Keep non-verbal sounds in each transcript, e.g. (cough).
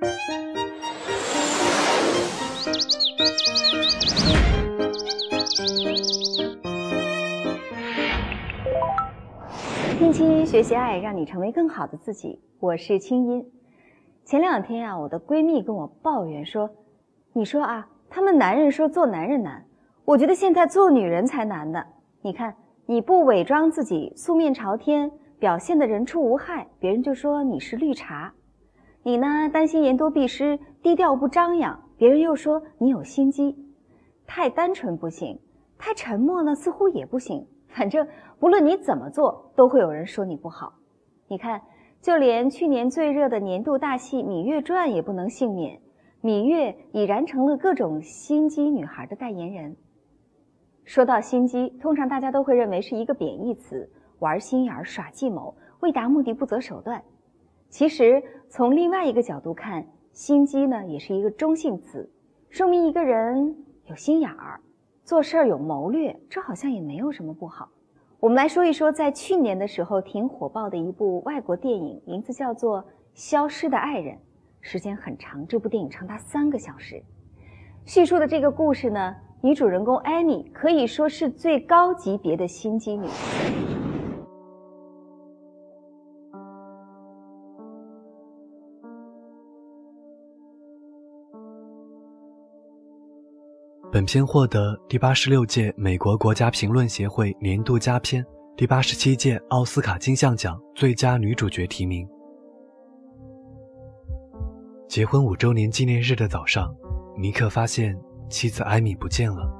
听青音学习爱，让你成为更好的自己。我是青音。前两天呀，我的闺蜜跟我抱怨说：“你说啊，他们男人说做男人难，我觉得现在做女人才难呢。你看，你不伪装自己，素面朝天，表现的人畜无害，别人就说你是绿茶；你呢，担心言多必失，低调不张扬，别人又说你有心机。太单纯不行，太沉默呢，似乎也不行。”反正不论你怎么做，都会有人说你不好。你看，就连去年最热的年度大戏《芈月传》也不能幸免，芈月已然成了各种心机女孩的代言人。说到心机，通常大家都会认为是一个贬义词，玩心眼、耍计谋、为达目的不择手段。其实从另外一个角度看，心机呢也是一个中性词，说明一个人有心眼儿。做事儿有谋略，这好像也没有什么不好。我们来说一说，在去年的时候挺火爆的一部外国电影，名字叫做《消失的爱人》，时间很长，这部电影长达三个小时。叙述的这个故事呢，女主人公艾米可以说是最高级别的心机女。本片获得第八十六届美国国家评论协会年度佳片、第八十七届奥斯卡金像奖最佳女主角提名。结婚五周年纪念日的早上，尼克发现妻子艾米不见了，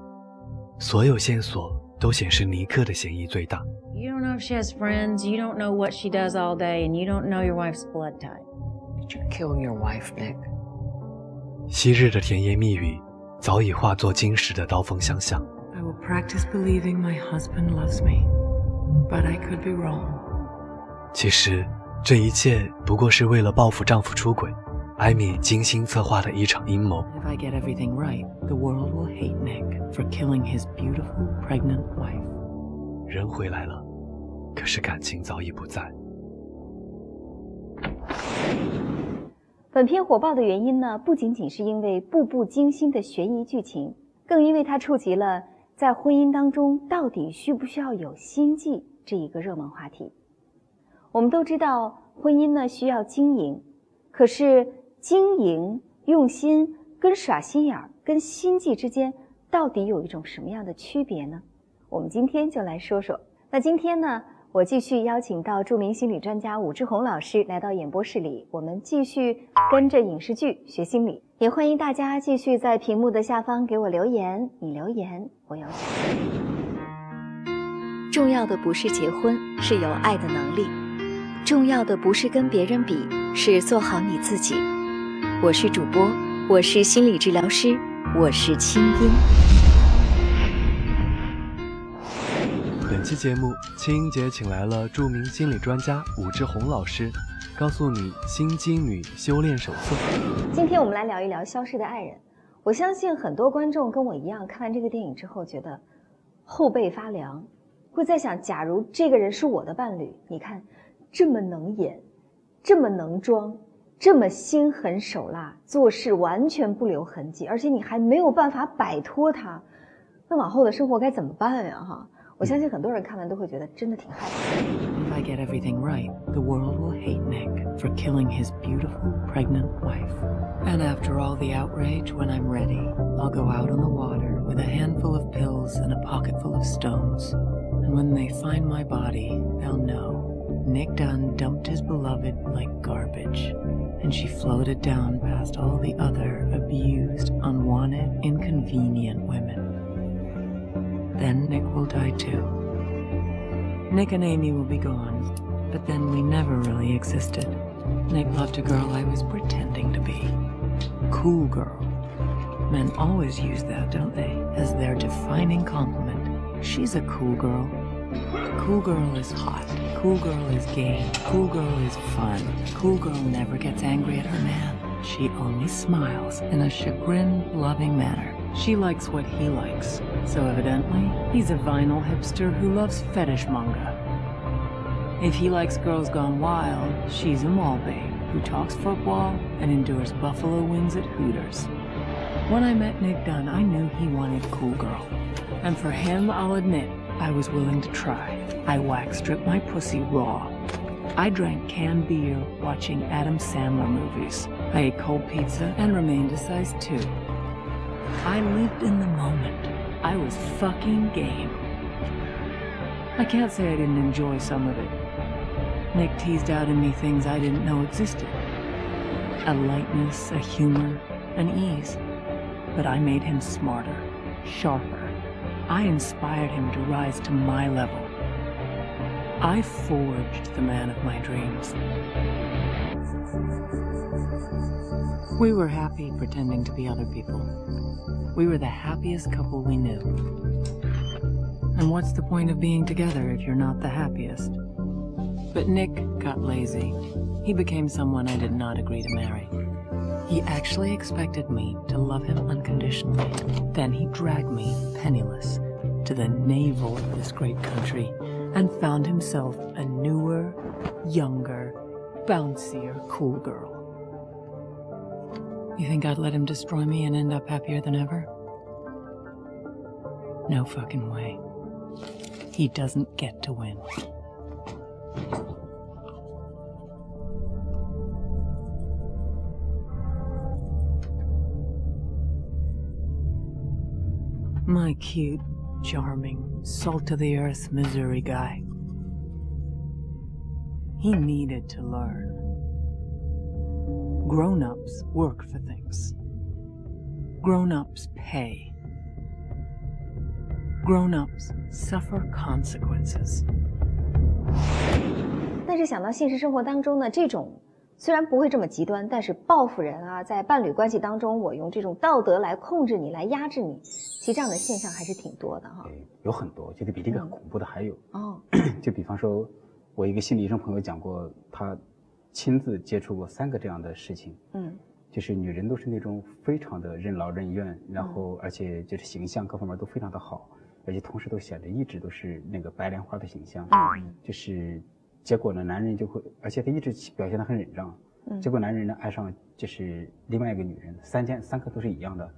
所有线索都显示尼克的嫌疑最大。You don't know if she has friends. You don't know what she does all day, and you don't know your wife's blood type. Did you kill your wife, Nick? 昔日的甜言蜜语。早已化作今时的刀锋相向。I will practice believing my husband loves me, but I could be wrong. 其实，这一切不过是为了报复丈夫出轨，艾米精心策划的一场阴谋。If I get everything right, the world will hate Nick for killing his beautiful pregnant wife. 人回来了，可是感情早已不在。本片火爆的原因呢，不仅仅是因为步步惊心的悬疑剧情，更因为它触及了在婚姻当中到底需不需要有心计这一个热门话题。我们都知道，婚姻呢需要经营，可是经营用心跟耍心眼儿、跟心计之间，到底有一种什么样的区别呢？我们今天就来说说。那今天呢？我继续邀请到著名心理专家武志红老师来到演播室里，我们继续跟着影视剧学心理。也欢迎大家继续在屏幕的下方给我留言，你留言我有奖。重要的不是结婚，是有爱的能力；重要的不是跟别人比，是做好你自己。我是主播，我是心理治疗师，我是清音。期节目，青音姐请来了著名心理专家武志红老师，告诉你心机女修炼手册。今天我们来聊一聊《消失的爱人》。我相信很多观众跟我一样，看完这个电影之后觉得后背发凉，会在想：假如这个人是我的伴侣，你看这么能演，这么能装，这么心狠手辣，做事完全不留痕迹，而且你还没有办法摆脱他，那往后的生活该怎么办呀？哈。我相信很多人看完都会觉得真的挺害怕。If I get everything right, the world will hate Nick for killing his beautiful pregnant wife. And after all the outrage, when I'm ready, I'll go out on the water with a handful of pills and a pocket full of stones. And when they find my body, they'll know Nick Dunn dumped his beloved like garbage. And she floated down past all the other abused, unwanted, inconvenient women. Then Nick will die too. Nick and Amy will be gone, but then we never really existed. Nick loved a girl I was pretending to be. Cool girl. Men always use that, don't they, as their defining compliment. She's a cool girl. Cool girl is hot. Cool girl is gay. Cool girl is fun. Cool girl never gets angry at her man. She only smiles in a chagrin-loving manner. She likes what he likes, so evidently, he's a vinyl hipster who loves fetish manga. If he likes girls gone wild, she's a mall babe. who talks football and endures buffalo wings at Hooters. When I met Nick Dunn, I knew he wanted Cool Girl. And for him, I'll admit, I was willing to try. I wax stripped my pussy raw. I drank canned beer watching Adam Sandler movies. I ate cold pizza and remained a size 2. I lived in the moment. I was fucking game. I can't say I didn't enjoy some of it. Nick teased out in me things I didn't know existed a lightness, a humor, an ease. But I made him smarter, sharper. I inspired him to rise to my level. I forged the man of my dreams. We were happy pretending to be other people. We were the happiest couple we knew. And what's the point of being together if you're not the happiest? But Nick got lazy. He became someone I did not agree to marry. He actually expected me to love him unconditionally. Then he dragged me, penniless, to the navel of this great country and found himself a newer, younger, bouncier, cool girl. You think I'd let him destroy me and end up happier than ever? No fucking way. He doesn't get to win. My cute, charming, salt of the earth Missouri guy. He needed to learn. Grown ups work for things. Grown ups pay. Grown ups suffer consequences. 但是想到现实生活当中呢，这种虽然不会这么极端，但是报复人啊，在伴侣关系当中，我用这种道德来控制你，来压制你，其实这样的现象还是挺多的哈。对，有很多，我觉得比这个恐怖的还有。哦，(clears throat) 就比方说，我一个心理医生朋友讲过，他亲自接触过三个这样的事情。嗯就是女人都是那种非常的任劳任怨，然后而且就是形象各方面都非常的好，而且同时都显得一直都是那个白莲花的形象。嗯就是结果呢，男人就会，而且他一直表现得很忍让。嗯结果男人呢爱上就是另外一个女人，三件三个都是一样的。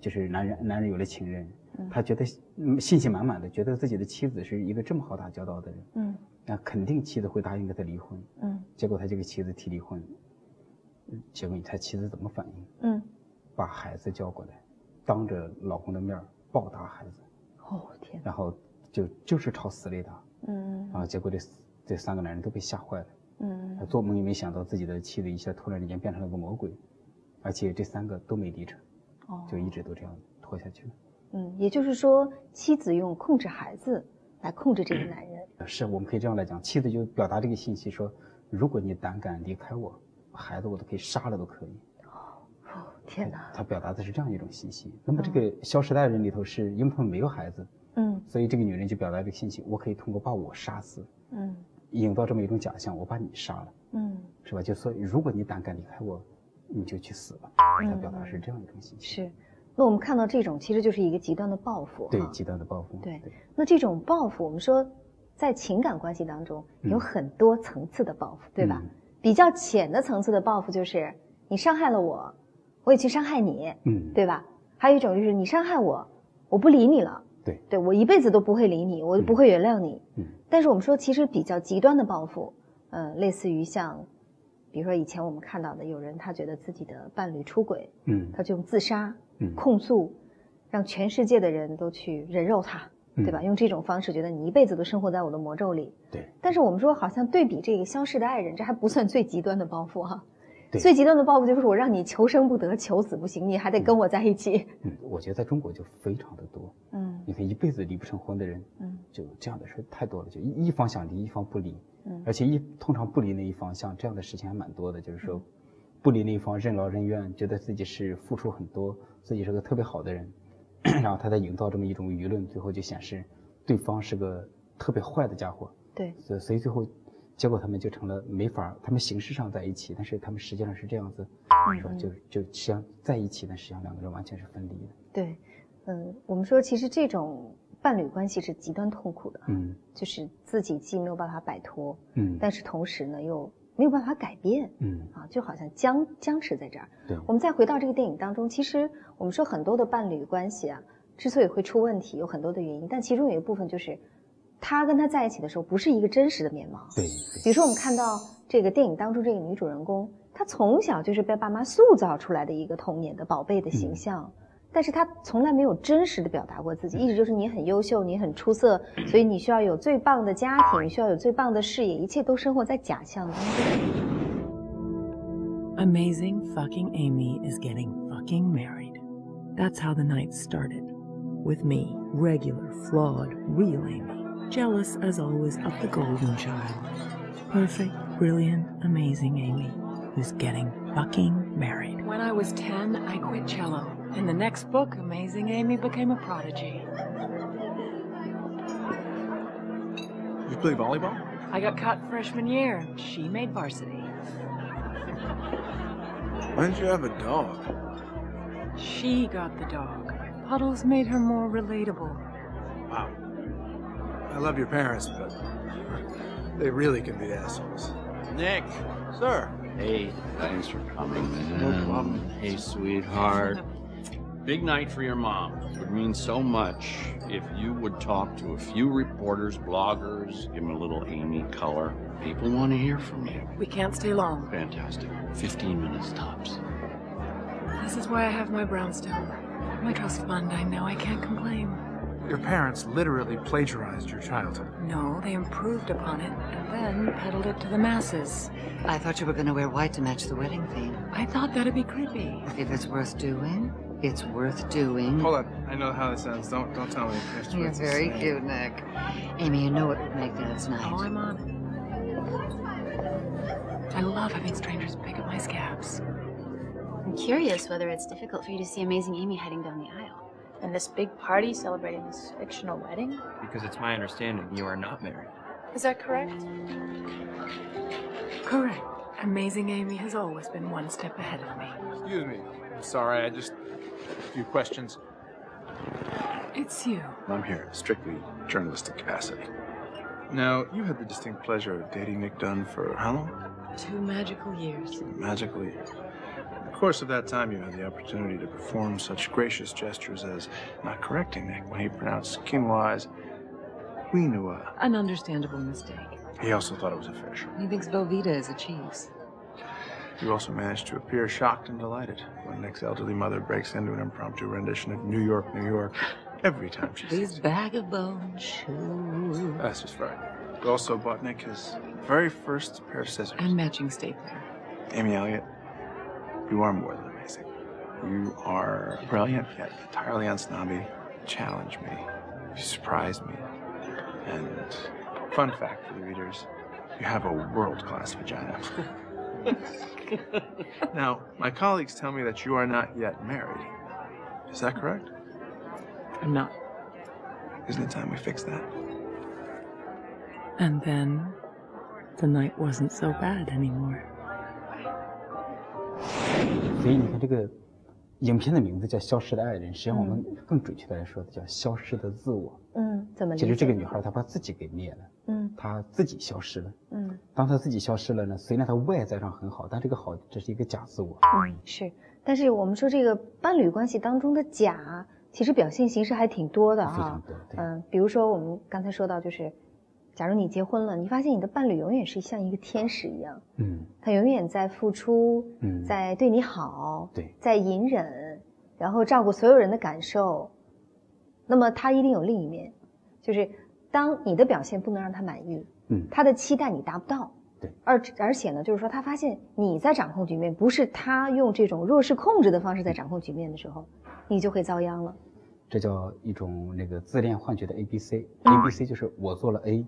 就是男人男人有了情人，嗯他觉得嗯信心满满的，觉得自己的妻子是一个这么好打交道的人，嗯那肯定妻子会答应跟他离婚。嗯结果他就给妻子提离婚，嗯结果你猜妻子怎么反应？嗯，把孩子叫过来，当着老公的面儿暴打孩子，哦天哪，然后就就是朝死里打嗯啊！结果这这三个男人都被吓坏了，嗯他做梦也没想到自己的妻子一下突然之间变成了个魔鬼，而且这三个都没离成，哦，就一直都这样拖下去了。嗯，也就是说，妻子用控制孩子来控制这个 (coughs) 男人。是，我们可以这样来讲，妻子就表达这个信息说，如果你胆敢离开我，孩子我都可以杀了都可以。哦天哪，他表达的是这样一种信息。那么这个《消失的爱人》里头是因为他们没有孩子，嗯所以这个女人就表达这个信息：我可以通过把我杀死，嗯营造这么一种假象，我把你杀了，嗯，是吧？就说如果你胆敢离开我，你就去死吧。嗯他表达是这样一种信息。是。那我们看到这种，其实就是一个极端的报复。对极端的报复。对那这种报复，我们说，在情感关系当中有嗯很多层次的报复，对吧？嗯。比较浅的层次的报复就是你伤害了我，我也去伤害你，嗯，对吧？还有一种就是你伤害我，我不理你了，对。对我一辈子都不会理你，我不会原谅你。嗯。但是我们说，其实比较极端的报复，呃，类似于像，比如说以前我们看到的，有人他觉得自己的伴侣出轨，嗯。他就用自杀、嗯。控诉，让全世界的人都去人肉他，对吧？嗯用这种方式，觉得你一辈子都生活在我的魔咒里。对但是我们说，好像对比这个消失的爱人，这还不算最极端的报复哈、对最极端的报复就是我让你求生不得，求死不行，你还得跟我在一起。嗯，我觉得在中国就非常的多。嗯你看一辈子离不成婚的人，嗯就这样的事太多了，就一一方想离，一方不离，嗯而且一通常不离那一方，像这样的事情还蛮多的，就是说，不离那一方任劳任怨，觉得自己是付出很多，自己是个特别好的人，(clears throat) 然后他在营造这么一种舆论，最后就显示对方是个特别坏的家伙，对，所以所以最后，结果他们就成了没法，他们形式上在一起，但是他们实际上是这样子，是吧？嗯。就就实际上在一起，但实际上两个人完全是分离的，对，嗯，我们说其实这种伴侣关系是极端痛苦的，嗯。就是自己既没有办法摆脱，嗯，但是同时呢又没有办法改变，嗯，啊，就好像僵僵持在这儿。对，我们再回到这个电影当中，其实我们说很多的伴侣关系啊，之所以会出问题，有很多的原因，但其中有一部分就是，他跟他在一起的时候不是一个真实的面貌。对，比如说我们看到这个电影当中这个女主人公，她从小就是被爸妈塑造出来的一个童年的宝贝的形象。但是她从来没有真实的表达过自己，一直就是你很优秀，你很出色，所以你需要有最棒的家庭，需要有最棒的事业，一切都生活在假象当中。 Amazing fucking Amy is getting fucking married. That's how the night started. With me, regular, flawed, real Amy. Jealous as always of the golden child. Perfect, brilliant, amazing Amy, who's getting fucking married. When I was 10, I quit cello. In the next book, Amazing Amy became a prodigy. You play volleyball? I got cut freshman year. She made varsity. Why didn't you have a dog? She got the dog. Puddles made her more relatable. Wow. I love your parents, but they really can be assholes. Nick. Sir. Hey, thanks for coming, man. No problem. Hey, sweetheart. Big night for your mom. It would mean so much if you would talk to a few reporters, bloggers, give them a little Amy color. People want to hear from you. We can't stay long. Fantastic. 15 minutes tops. This is why I have my brownstone. My trust fund, I know I can't complain. Your parents literally plagiarized your childhood. No, they improved upon it and then peddled it to the masses. I thought you were going to wear white to match the wedding theme. I thought that'd be creepy. If it's worth doing, it's worth doing. Hold on. I know how this ends. Don't don't tell me. Afterwards. You're very cute, Nick. Amy, you know it would make Dad's night. Oh, I'm on it. I love having strangers pick up my scabs. I'm curious whether it's difficult for you to see Amazing Amy heading down the aisle. And this big party celebrating this fictional wedding? Because it's my understanding you are not married. Is that correct? Correct. Amazing Amy has always been one step ahead of me. Excuse me. I'm sorry. I just a few questions. It's you. I'm here strictly journalistic capacity. Now, you had the distinct pleasure of dating Nick Dunn for how long? Two magical years. Magically. In the course of that time, you had the opportunity to perform such gracious gestures as not correcting Nick when he pronounced quinoa's quinoa. An understandable mistake. He also thought it was a fish. He thinks Velveeta is a cheese. You also managed to appear shocked and delighted when Nick's elderly mother breaks into an impromptu rendition of New York, New York every time she These bag of bones shoes. That's just right. You also bought Nick his very first pair of scissors. And matching stapler. Amy Elliott, you are more than amazing. You are brilliant yet entirely unsnobby. Challenge me. You surprise me. And fun fact for the readers, you have a world-class vagina. (laughs) (laughs) now, my colleagues tell me that you are not yet married. Is that correct? I'm not. Isn't it time we fix that? And then the night wasn't so bad anymore. 所以你看这个影片的名字叫《消失的爱人》，实际上我们更准确的来说，叫《消失的自我》。嗯，怎么理解？其实这个女孩她把自己给灭了，嗯她自己消失了。嗯 当他自己消失了呢，虽然他外在上很好，但这个好这是一个假自我。嗯是，但是我们说这个伴侣关系当中的假，其实表现形式还挺多的哈非常。多，对，嗯，比如说我们刚才说到，就是假如你结婚了，你发现你的伴侣永远是像一个天使一样，嗯他永远在付出，嗯，在对你好，对，在隐忍，然后照顾所有人的感受。那么他一定有另一面，就是当你的表现不能让他满意，嗯他的期待你达不到，对，而而且呢，就是说他发现你在掌控局面，不是他用这种弱势控制的方式在掌控局面的时候，你就会遭殃了。这叫一种那个自恋幻觉的 A B C。嗯 A B C 就是我做了 A，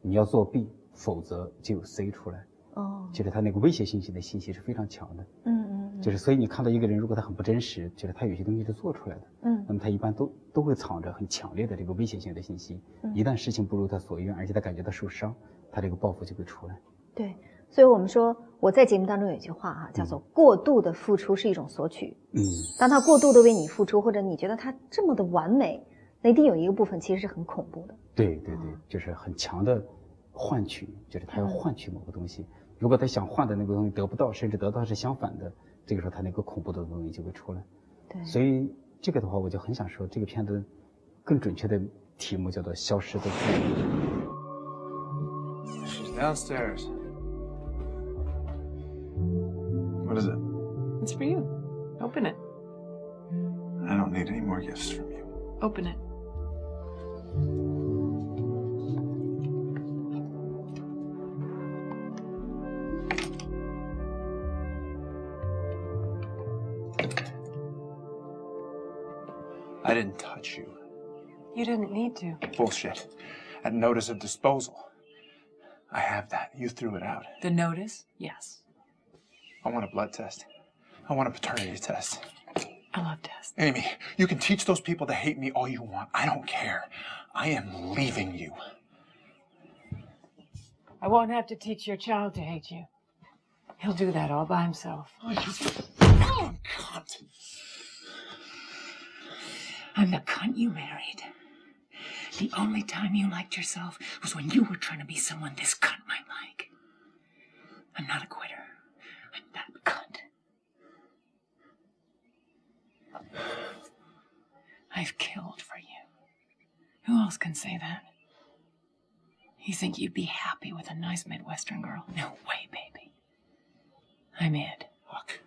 你要做 B，否则就有 C 出来。哦，就是他那个威胁信息的信息是非常强的。嗯嗯，就是所以你看到一个人，如果他很不真实，就是他有些东西是做出来的，嗯那么他一般都都会藏着很强烈的这个威胁性的信息。嗯一旦事情不如他所愿，而且他感觉到受伤，他这个报复就会出来。对，所以我们说我在节目当中有一句话哈、叫做“过度的付出是一种索取”。嗯，当他过度的为你付出，或者你觉得他这么的完美，那一定有一个部分其实是很恐怖的。对对对，就是很强的换取，就是他要换取某个东西。比如果他想换的那个东西得不到，甚至得到是相反的，这个时候他那个恐怖的东西就会出来。对，所以这个的话，我就很想说，这个片子更准确的题目叫做《消失的。She's downstairs. What is it? It's for you. Open it. I don't need any more gifts from you. Open it. You didn't need to. Bullshit. A notice of disposal. I have that. You threw it out. The notice? Yes. I want a blood test. I want a paternity test. I love tests. Amy, you can teach those people to hate me all you want. I don't care. I am leaving you. I won't have to teach your child to hate you. He'll do that all by himself. Oh, cunt. I'm the cunt you married. The only time you liked yourself was when you were trying to be someone this cunt might like. I'm not a quitter. I'm that cunt. I've killed for you. Who else can say that? You think you'd be happy with a nice Midwestern girl? No way, baby. I'm it. Look,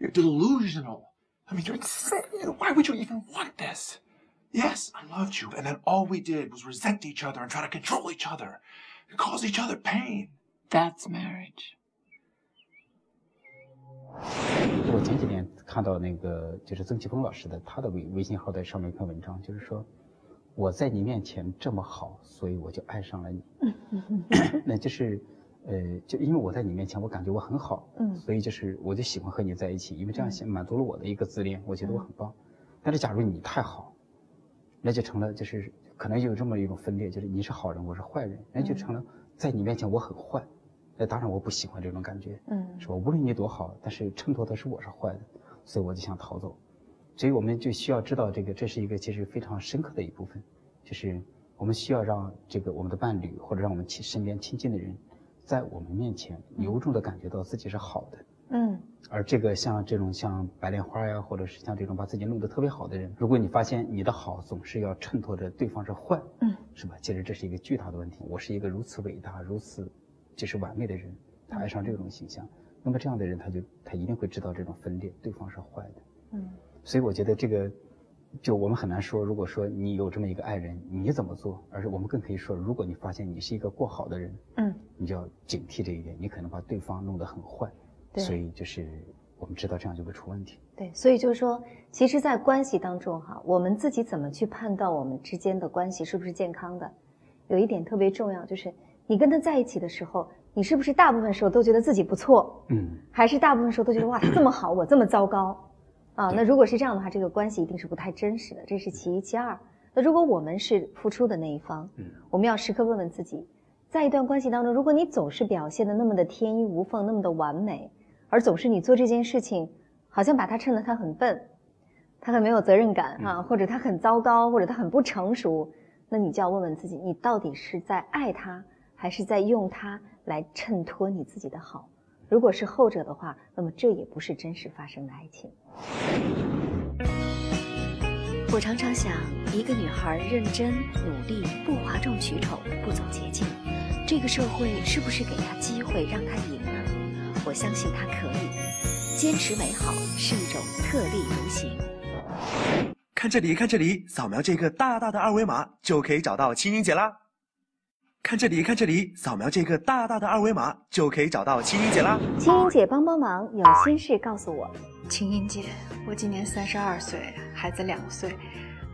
you're delusional. I mean, you're insane. Why would you even want this? Yes, I loved you, and then all we did was resent each other and try to control each other and cause each other pain. That's marriage. 我前几天看到那个就是曾奇峰老师的他的微微信号在上面一篇文章，就是说我在你面前这么好，所以我就爱上了你。(laughs) 那就是呃，就因为我在你面前，我感觉我很好，嗯所以就是我就喜欢和你在一起，因为这样显满足了我的一个自恋，我觉得我很棒。但是假如你太好，那就成了就是可能有这么一种分裂，就是你是好人，我是坏人，那就成了在你面前我很坏。那当然我不喜欢这种感觉，嗯是吧？无论你多好，但是衬托的是我是坏的，所以我就想逃走。所以我们就需要知道这个，这是一个其实非常深刻的一部分，就是我们需要让这个我们的伴侣或者让我们亲身边亲近的人，在我们面前由衷的感觉到自己是好的。嗯而这个像这种像白莲花呀，或者是像这种把自己弄得特别好的人，如果你发现你的好总是要衬托着对方是坏，嗯，是吧？其实这是一个巨大的问题。我是一个如此伟大、如此就是完美的人，他爱上这种形象，那么这样的人他就他一定会知道这种分裂，对方是坏的。嗯所以我觉得这个，就我们很难说，如果说你有这么一个爱人，你怎么做？而是我们更可以说，如果你发现你是一个过好的人，嗯，你就要警惕这一点，你可能把对方弄得很坏。对所以就是我们知道这样就会出问题。对，所以就是说，其实，在关系当中哈，我们自己怎么去判断我们之间的关系是不是健康的，有一点特别重要，就是你跟他在一起的时候，你是不是大部分时候都觉得自己不错，嗯，还是大部分时候都觉得哇，他这么好，我这么糟糕，啊，那如果是这样的话，这个关系一定是不太真实的，这是其一。其二，那如果我们是付出的那一方，嗯，我们要时刻问问自己，在一段关系当中，如果你总是表现的那么的天衣无缝，那么的完美，而总是你做这件事情，好像把他衬得他很笨，他很没有责任感啊，或者他很糟糕，或者他很不成熟，那你就要问问自己，你到底是在爱他，还是在用他来衬托你自己的好？如果是后者的话，那么这也不是真实发生的爱情。我常常想，一个女孩认真努力，不哗众取宠，不走捷径，这个社会是不是给她机会让她赢呢？我相信她可以。坚持美好是一种特立独行。看这里，看这里，扫描这个大大的二维码就可以找到青音姐啦。看这里，看这里，扫描这个大大的二维码就可以找到青音姐啦。青音姐帮帮忙，有心事告诉我。青音姐，我今年三十二岁，孩子两岁，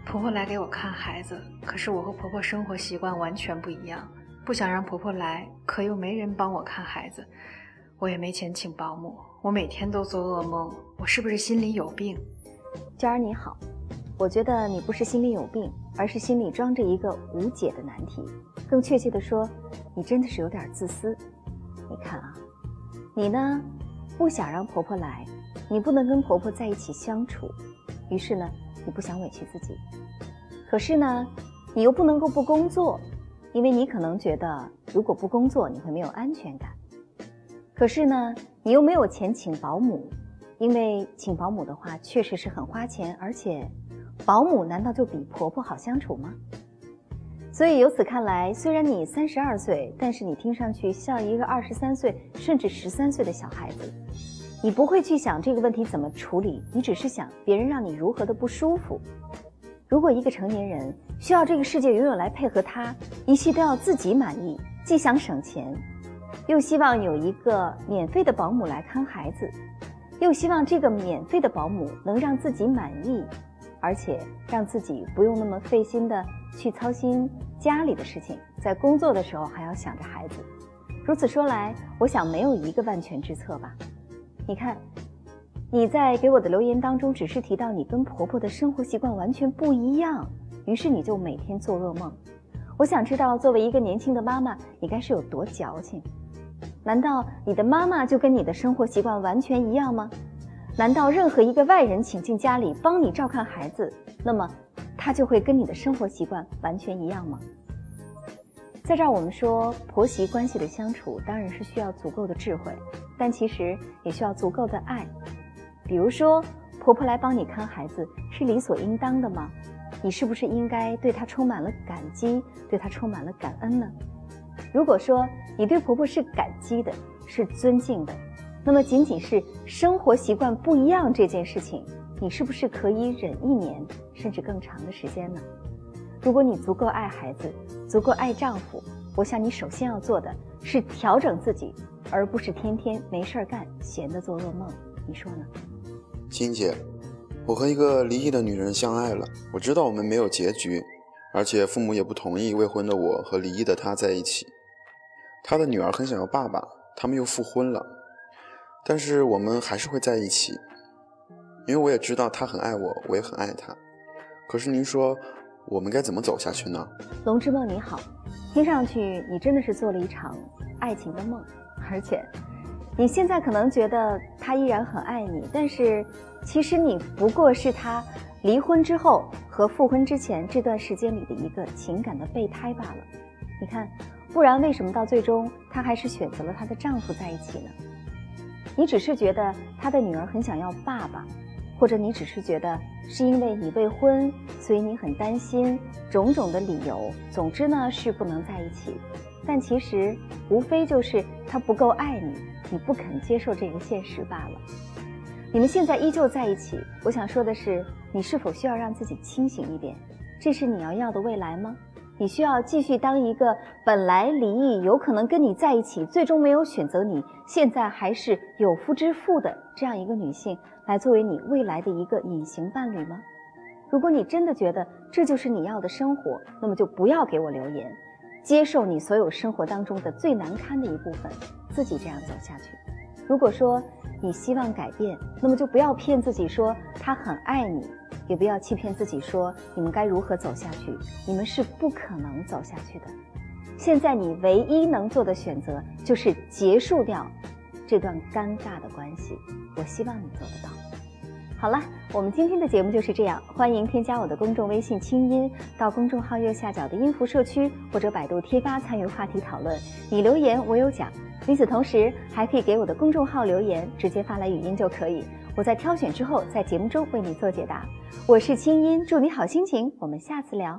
婆婆来给我看孩子，可是我和婆婆生活习惯完全不一样，不想让婆婆来，可又没人帮我看孩子，我也没钱请保姆，我每天都做噩梦，我是不是心里有病？娟儿你好，我觉得你不是心里有病，而是心里装着一个无解的难题。更确切的说，你真的是有点自私。你看啊，你呢不想让婆婆来，你不能跟婆婆在一起相处，于是呢你不想委屈自己。可是呢，你又不能够不工作，因为你可能觉得如果不工作你会没有安全感。可是呢，你又没有钱请保姆，因为请保姆的话确实是很花钱，而且，保姆难道就比婆婆好相处吗？所以由此看来，虽然你三十二岁，但是你听上去像一个二十三岁甚至十三岁的小孩子。你不会去想这个问题怎么处理，你只是想别人让你如何的不舒服。如果一个成年人需要这个世界永远来配合他，一切都要自己满意，既想省钱，又希望有一个免费的保姆来看孩子，又希望这个免费的保姆能让自己满意，而且让自己不用那么费心的去操心家里的事情，在工作的时候还要想着孩子。如此说来，我想没有一个万全之策吧。你看，你在给我的留言当中只是提到你跟婆婆的生活习惯完全不一样，于是你就每天做噩梦。我想知道，作为一个年轻的妈妈，你该是有多矫情？难道你的妈妈就跟你的生活习惯完全一样吗？难道任何一个外人请进家里帮你照看孩子，那么他就会跟你的生活习惯完全一样吗？在这儿，我们说婆媳关系的相处，当然是需要足够的智慧，但其实也需要足够的爱。比如说，婆婆来帮你看孩子是理所应当的吗？你是不是应该对她充满了感激，对她充满了感恩呢？如果说你对婆婆是感激的，是尊敬的，那么仅仅是生活习惯不一样这件事情，你是不是可以忍一年甚至更长的时间呢？如果你足够爱孩子，足够爱丈夫，我想你首先要做的是调整自己，而不是天天没事儿干，闲的做噩梦。你说呢？欣姐，我和一个离异的女人相爱了，我知道我们没有结局，而且父母也不同意未婚的我和离异的他在一起。他的女儿很想要爸爸，他们又复婚了，但是我们还是会在一起，因为我也知道他很爱我，我也很爱他。可是您说。我们该怎么走下去呢？龙之梦你好，听上去你真的是做了一场爱情的梦，而且你现在可能觉得他依然很爱你，但是其实你不过是他离婚之后和复婚之前这段时间里的一个情感的备胎罢了。你看，不然为什么到最终她还是选择了她的丈夫在一起呢？你只是觉得她的女儿很想要爸爸。或者你只是觉得是因为你未婚，所以你很担心种种的理由。总之呢，是不能在一起。但其实无非就是他不够爱你，你不肯接受这个现实罢了。你们现在依旧在一起，我想说的是，你是否需要让自己清醒一点？这是你要要的未来吗？你需要继续当一个本来离异，有可能跟你在一起，最终没有选择你，现在还是有夫之妇的这样一个女性，来作为你未来的一个隐形伴侣吗？如果你真的觉得这就是你要的生活，那么就不要给我留言，接受你所有生活当中的最难堪的一部分，自己这样走下去。如果说你希望改变，那么就不要骗自己说他很爱你。也不要欺骗自己，说你们该如何走下去，你们是不可能走下去的。现在你唯一能做的选择就是结束掉这段尴尬的关系。我希望你做得到。好了，我们今天的节目就是这样。欢迎添加我的公众微信“清音”，到公众号右下角的音符社区或者百度贴吧参与话题讨论。你留言我有奖。与此同时，还可以给我的公众号留言，直接发来语音就可以。我在挑选之后，在节目中为你做解答。我是清音，祝你好心情。我们下次聊。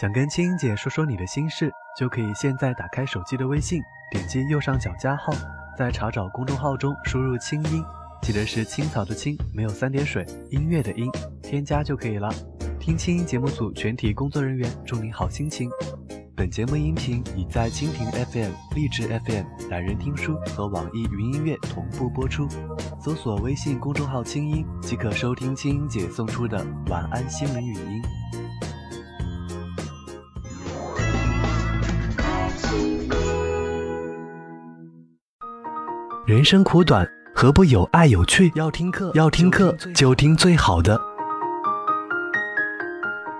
想跟青音姐说说你的心事，就可以现在打开手机的微信，点击右上角加号，在查找公众号中输入“清音”，记得是青草的青，没有三点水，音乐的音，添加就可以了。听清音节目组全体工作人员祝你好心情。本节目音频已在蜻蜓 FM、荔枝 FM、懒人听书和网易云音乐同步播出。搜索微信公众号“清音”即可收听清音姐送出的晚安心灵语音。人生苦短，何不有爱有趣？要听课，要听课就听最好的。